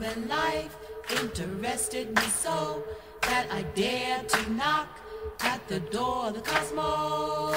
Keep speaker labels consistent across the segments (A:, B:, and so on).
A: Love life interested me so that I dared to knock at the door of the cosmos.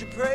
B: But you're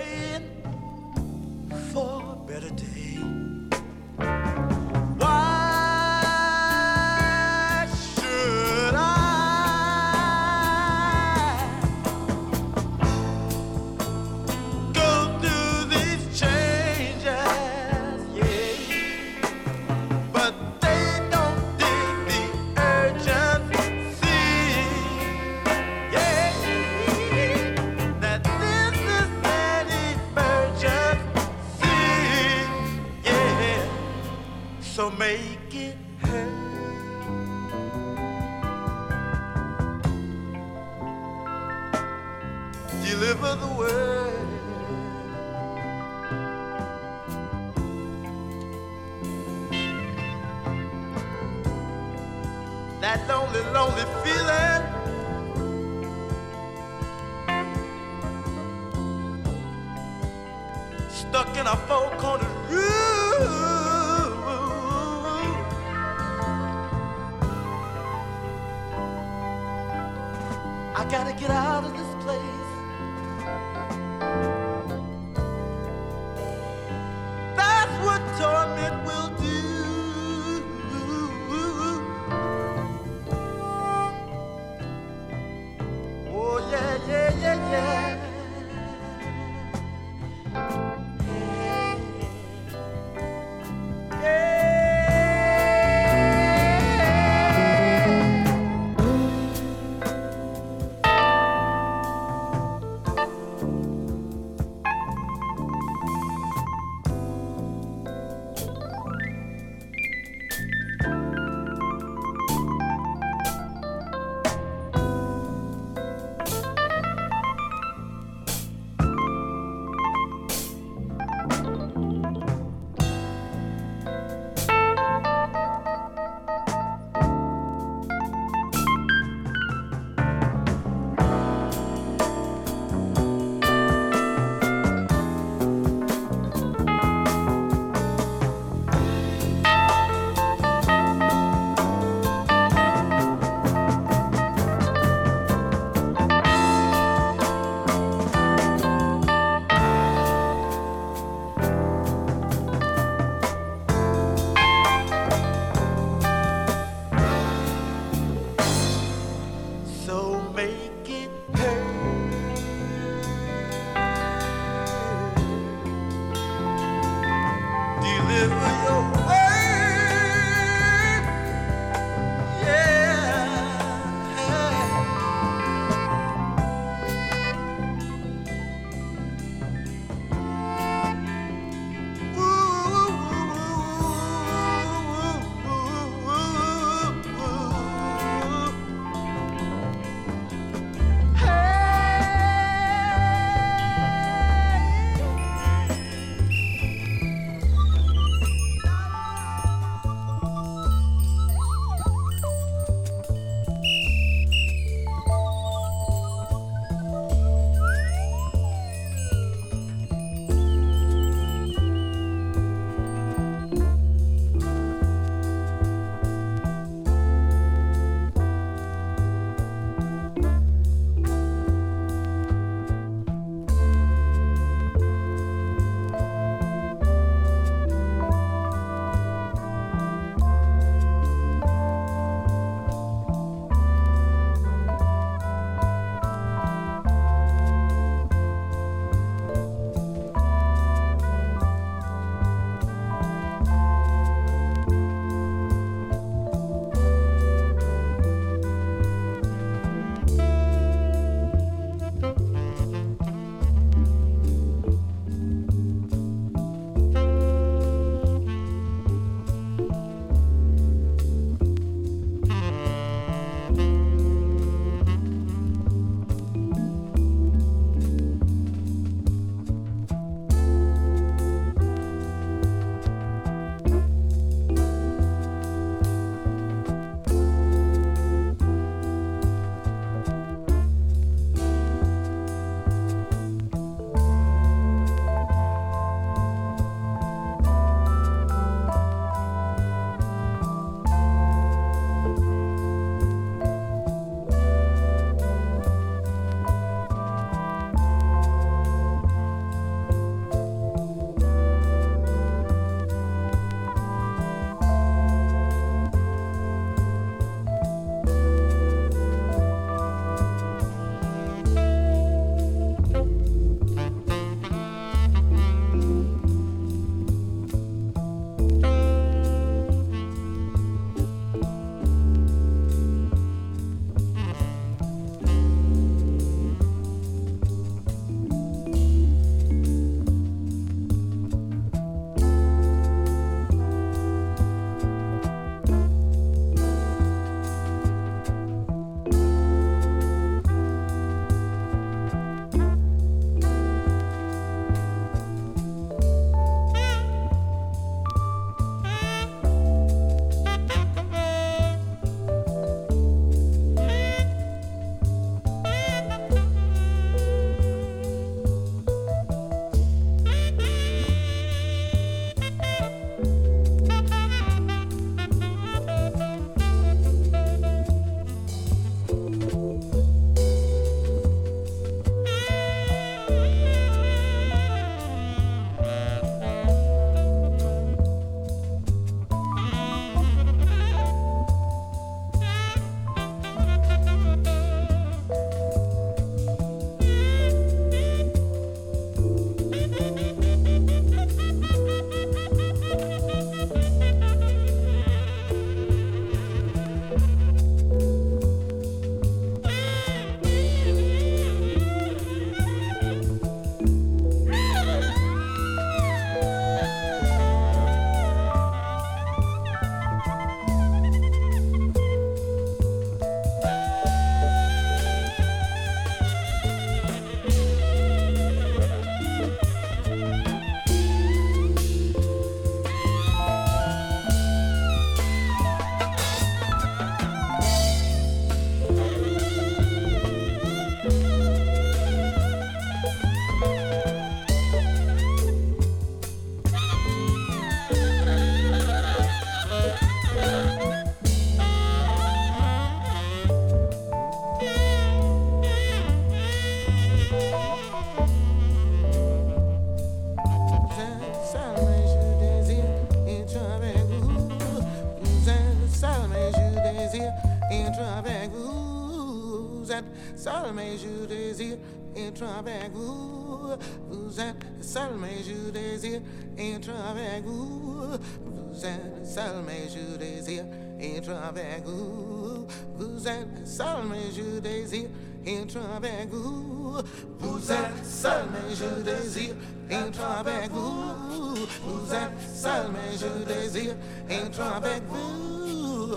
C: et avec vous. Vous êtes Salome je désire et avec vous. Vous êtes Salome je désire et avec vous. Vous êtes Salome je désire et avec vous. Vous êtes Salome je désire et avec vous. Vous êtes Salome je désire et avec vous.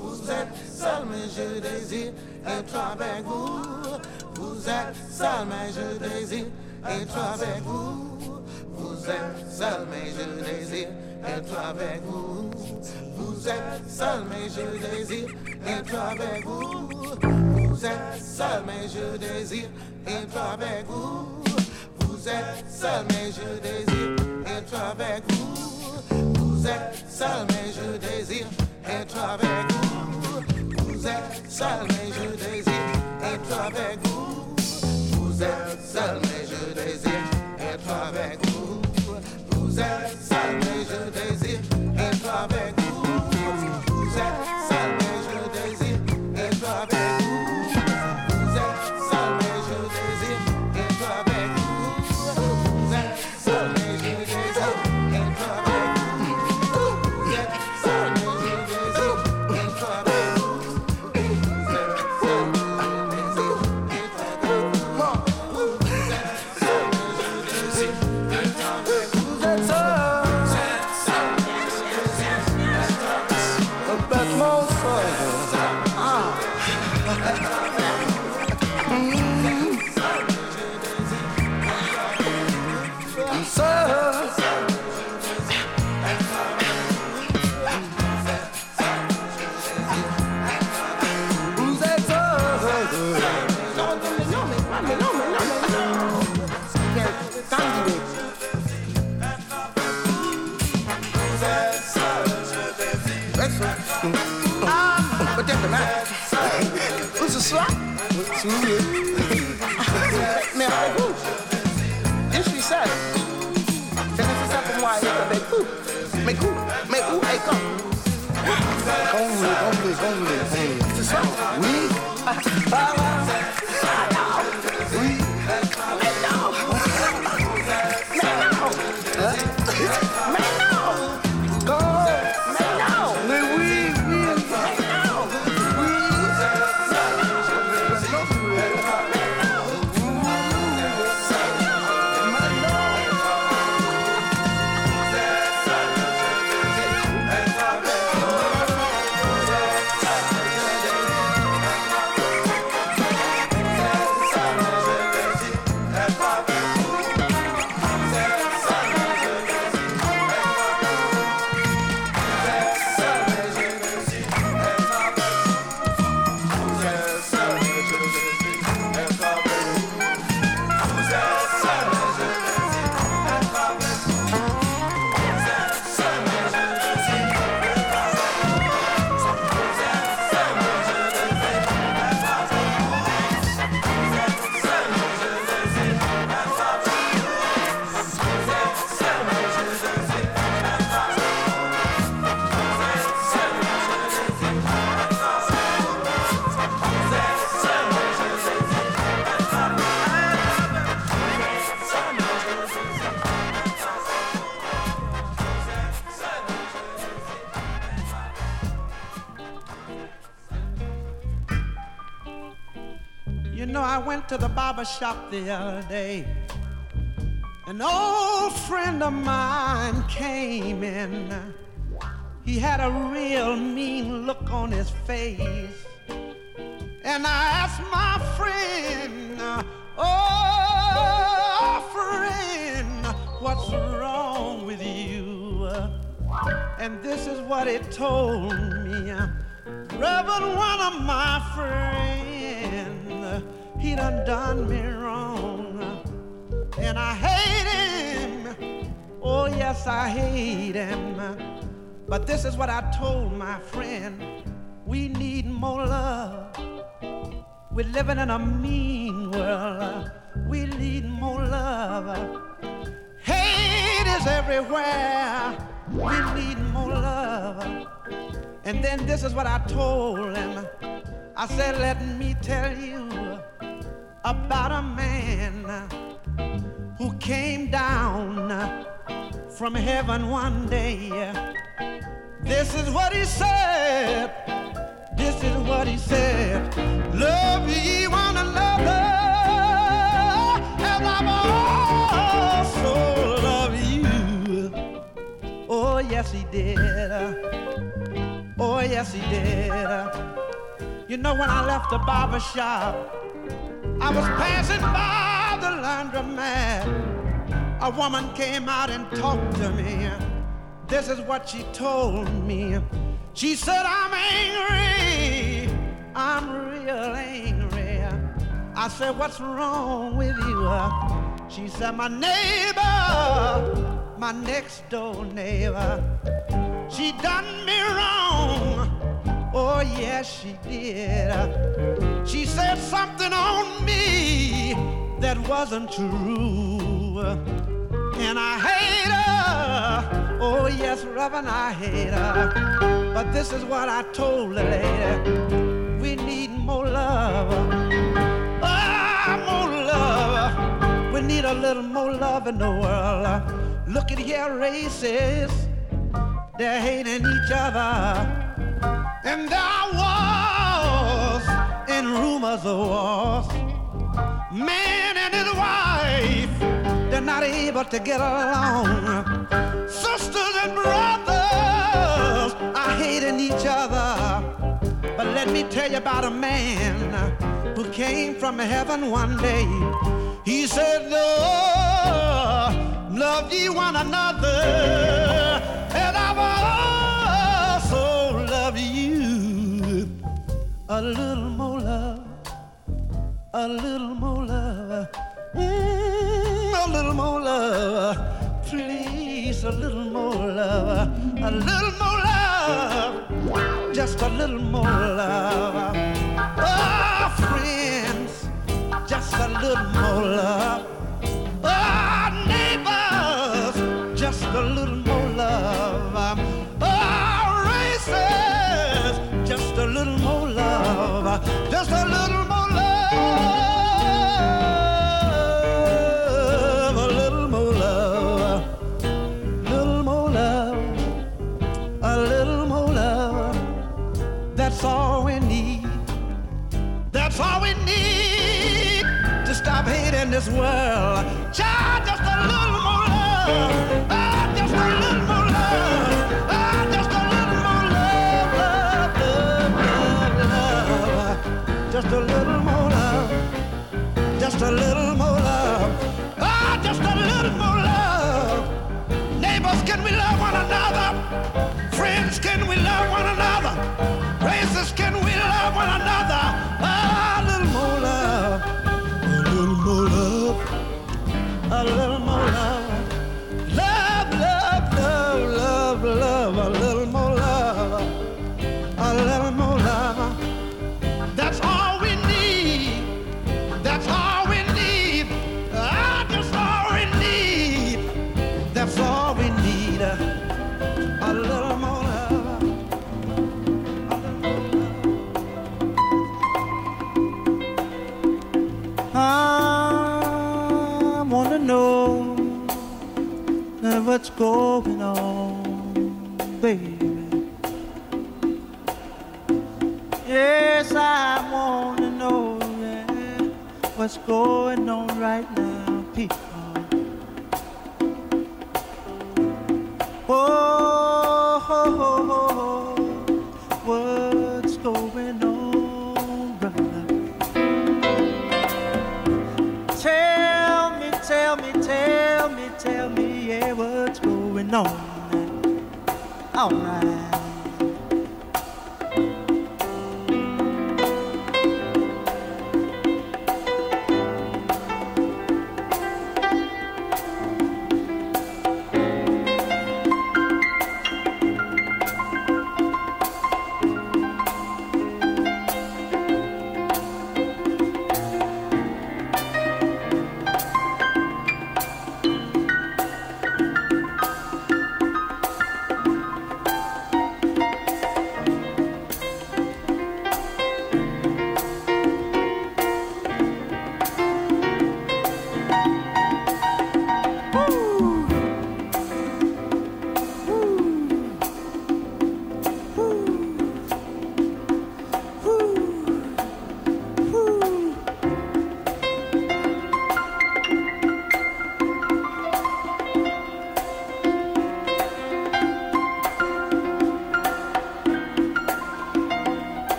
C: Vous êtes Salome je désire être avec vous. Vous êtes seul, mais je désire être avec vous. Vous êtes seul, mais je désire être avec vous. Vous êtes seul, mais je désire être avec vous. Vous êtes seul, mais je désire être avec vous. Vous êtes seul, mais je désire être avec vous. Vous êtes seul, mais je désire être avec vous. Avec vous. Vous êtes
D: C'est ça Oui.
E: Barber shop the other day. An old friend of mine came in. He had a real mean look on his face. And I asked my friend, uh, Oh, friend, what's wrong with you? And this is what he told me. Reverend, one of my friends, he done done me wrong. And I hate him. Oh, yes, I hate him. But this is what I told my friend. We need more love. We're living in a mean world. We need more love. Hate is everywhere. We need more love. And then this is what I told him. I said, let me tell you, about a man who came down from heaven one day. This is what he said. This is what he said. Love ye one another as I've also loved you. Oh, yes, he did. Oh, yes, he did. You know, when I left the barber shop, I was passing by the laundromat. A woman came out and talked to me. This is what she told me. She said, I'm angry. I'm real angry. I said, What's wrong with you? She said, My neighbor, my next door neighbor, she done me wrong. Oh, yes, she did. She said something on me that wasn't true. And I hate her. Oh, yes, Reverend, I hate her. But this is what I told the lady. We need more love. Ah, more love. We need a little more love in the world. Look at here, races. They're hating each other. And there was in rumors of wars. Man and his wife, they're not able to get along. Sisters and brothers are hating each other. But let me tell you about a man who came from heaven one day. He said, Lord, love ye one another. A little more love, a little more love, mm, a little more love. Please, a little more love, a little more love, just a little more love. Oh, friends, just a little more love. Child, just a little more love. Just a little more love. Just a little more love, love, love, love. Just a little more love. Just a little more love. Just a little more love. Neighbors, can we love one another? Friends, can we love one another? Races, can we love one another? Ah, a little more love. A little more love. A little more love.
F: What's going on, baby. Yes, I wanna know yeah, what's going on right now, people. All right.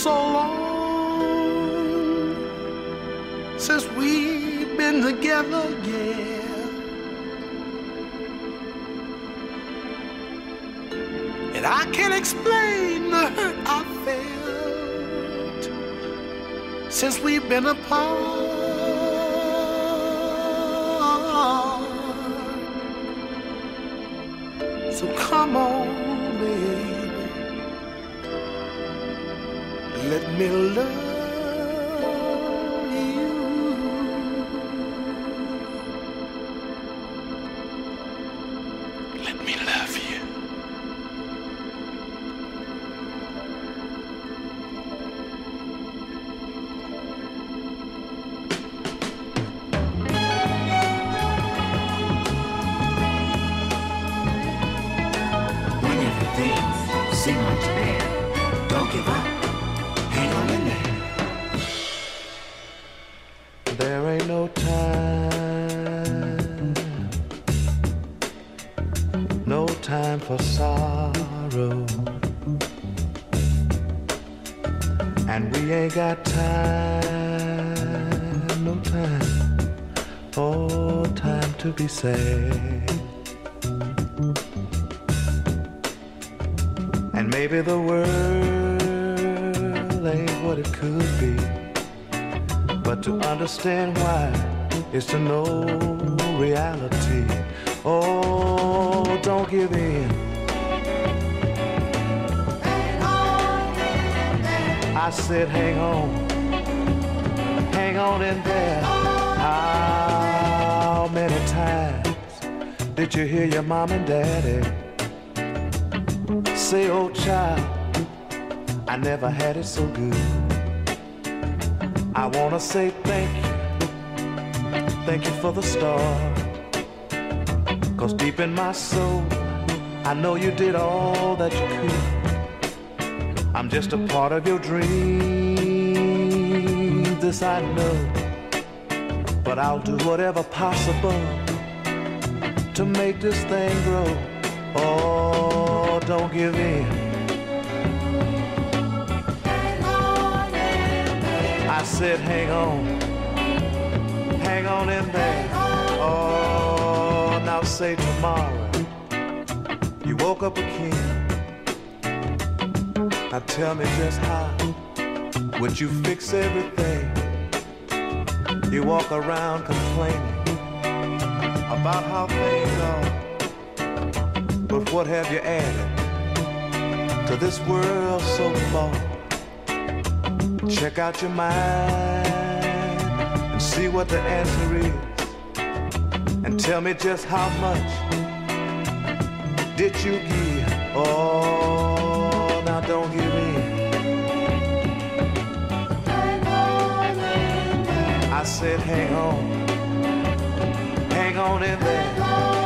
E: so long since we've been together, yeah. And I can't explain the hurt I felt since we've been apart.
A: see. Don't give up. Hang on in there.
B: There ain't no time. No time for sorrow. And we ain't got time, no time, oh, time to be sad. Is to know reality. Oh, don't give in. I said, hang on, hang on in there. How many times did you hear your mom and daddy say, oh child, I never had it so good. I wanna say thank you for the start. Cause deep in my soul, I know you did all that you could. I'm just a part of your dream, this I know. But I'll do whatever possible to make this thing grow. Oh, don't give in. I said, hang on, in there. Oh, now say tomorrow you woke up a king. Now tell me just how would you fix everything? You walk around complaining about how things are. But what have you added to this world so far? Check out your mind see what the answer is. And tell me just how much did you give? Oh, now don't give in. I said, hang on, hang on in there.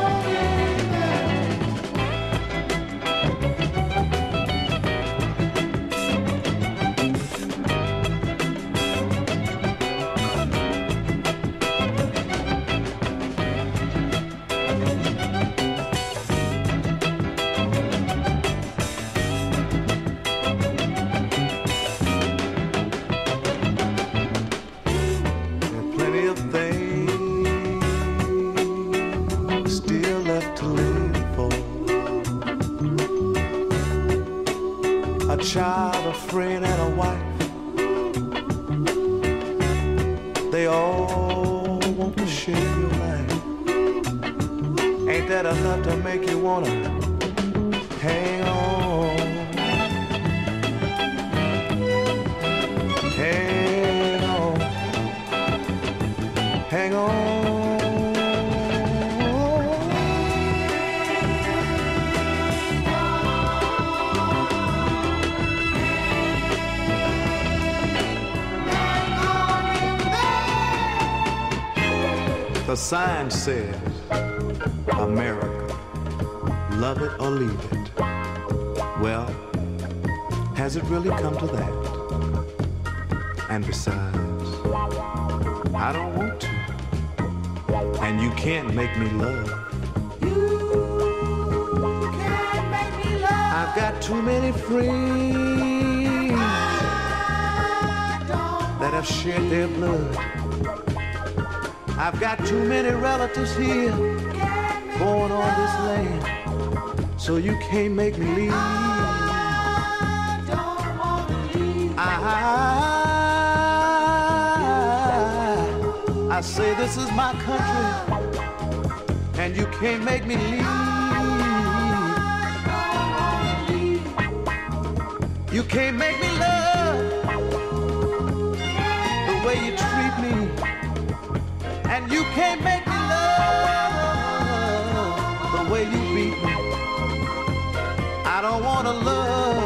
B: The sign says, America, love it or leave it. Well, has it really come to that? And besides, I don't want to. And you can't make me love. you can't make me love. I've got too many friends that have shed their blood. I've got too many relatives here born on this land. So you can't make me leave. I, don't I say this is my country, and you can't make me leave. You can't make me love the way you treat you can't make me love the way you beat me. I don't wanna love.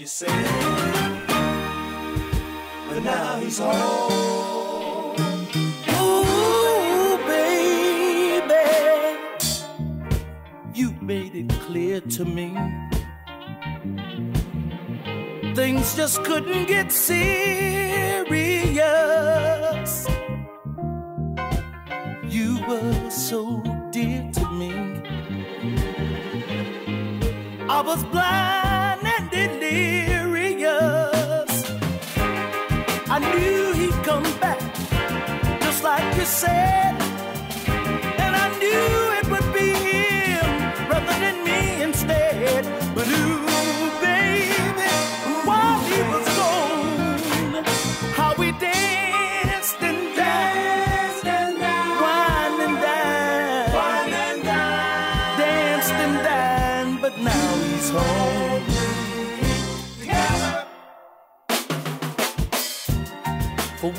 B: You
G: said. But now he's home.
F: Ooh, baby, you made it clear to me. Things just couldn't get serious. You were so dear to me. I was blind and delirious. I knew he'd come back, just like you said.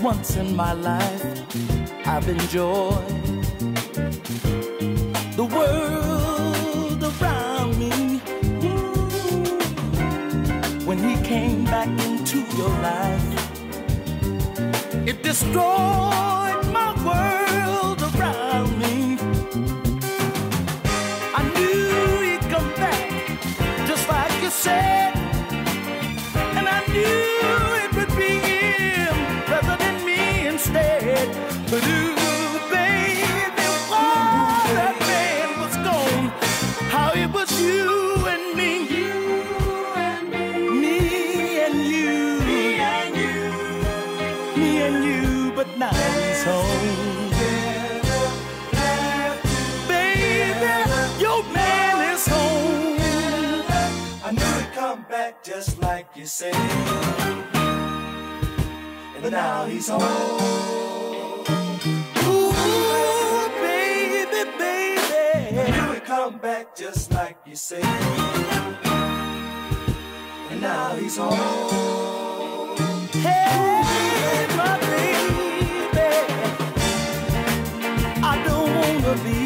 F: Once in my life, I've enjoyed the world around me. Hmm. When he came back into your life, it destroyed my world around me. I knew he'd come back, just like you said. And I knew
G: just like you said. And now he's home.
F: Baby, baby.
G: Knew he'd come back just like you said. And now he's home.
F: Hey, my baby. I don't wanna be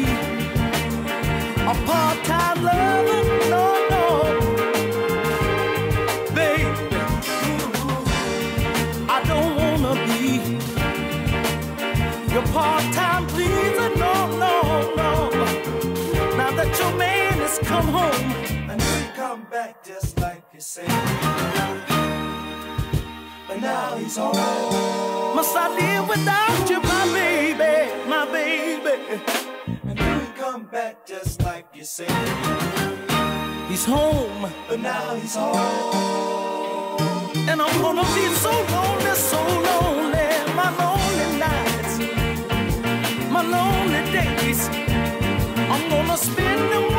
F: a part-time lover, no, come home,
G: I knew he'd come back just like you said. But now he's home.
F: must I live without you, my baby, my baby?
G: I knew he'd come back just like you said.
F: He's home,
G: But now he's home.
F: and I'm gonna be so lonely, so lonely. My lonely nights, my lonely days. I'm gonna spend them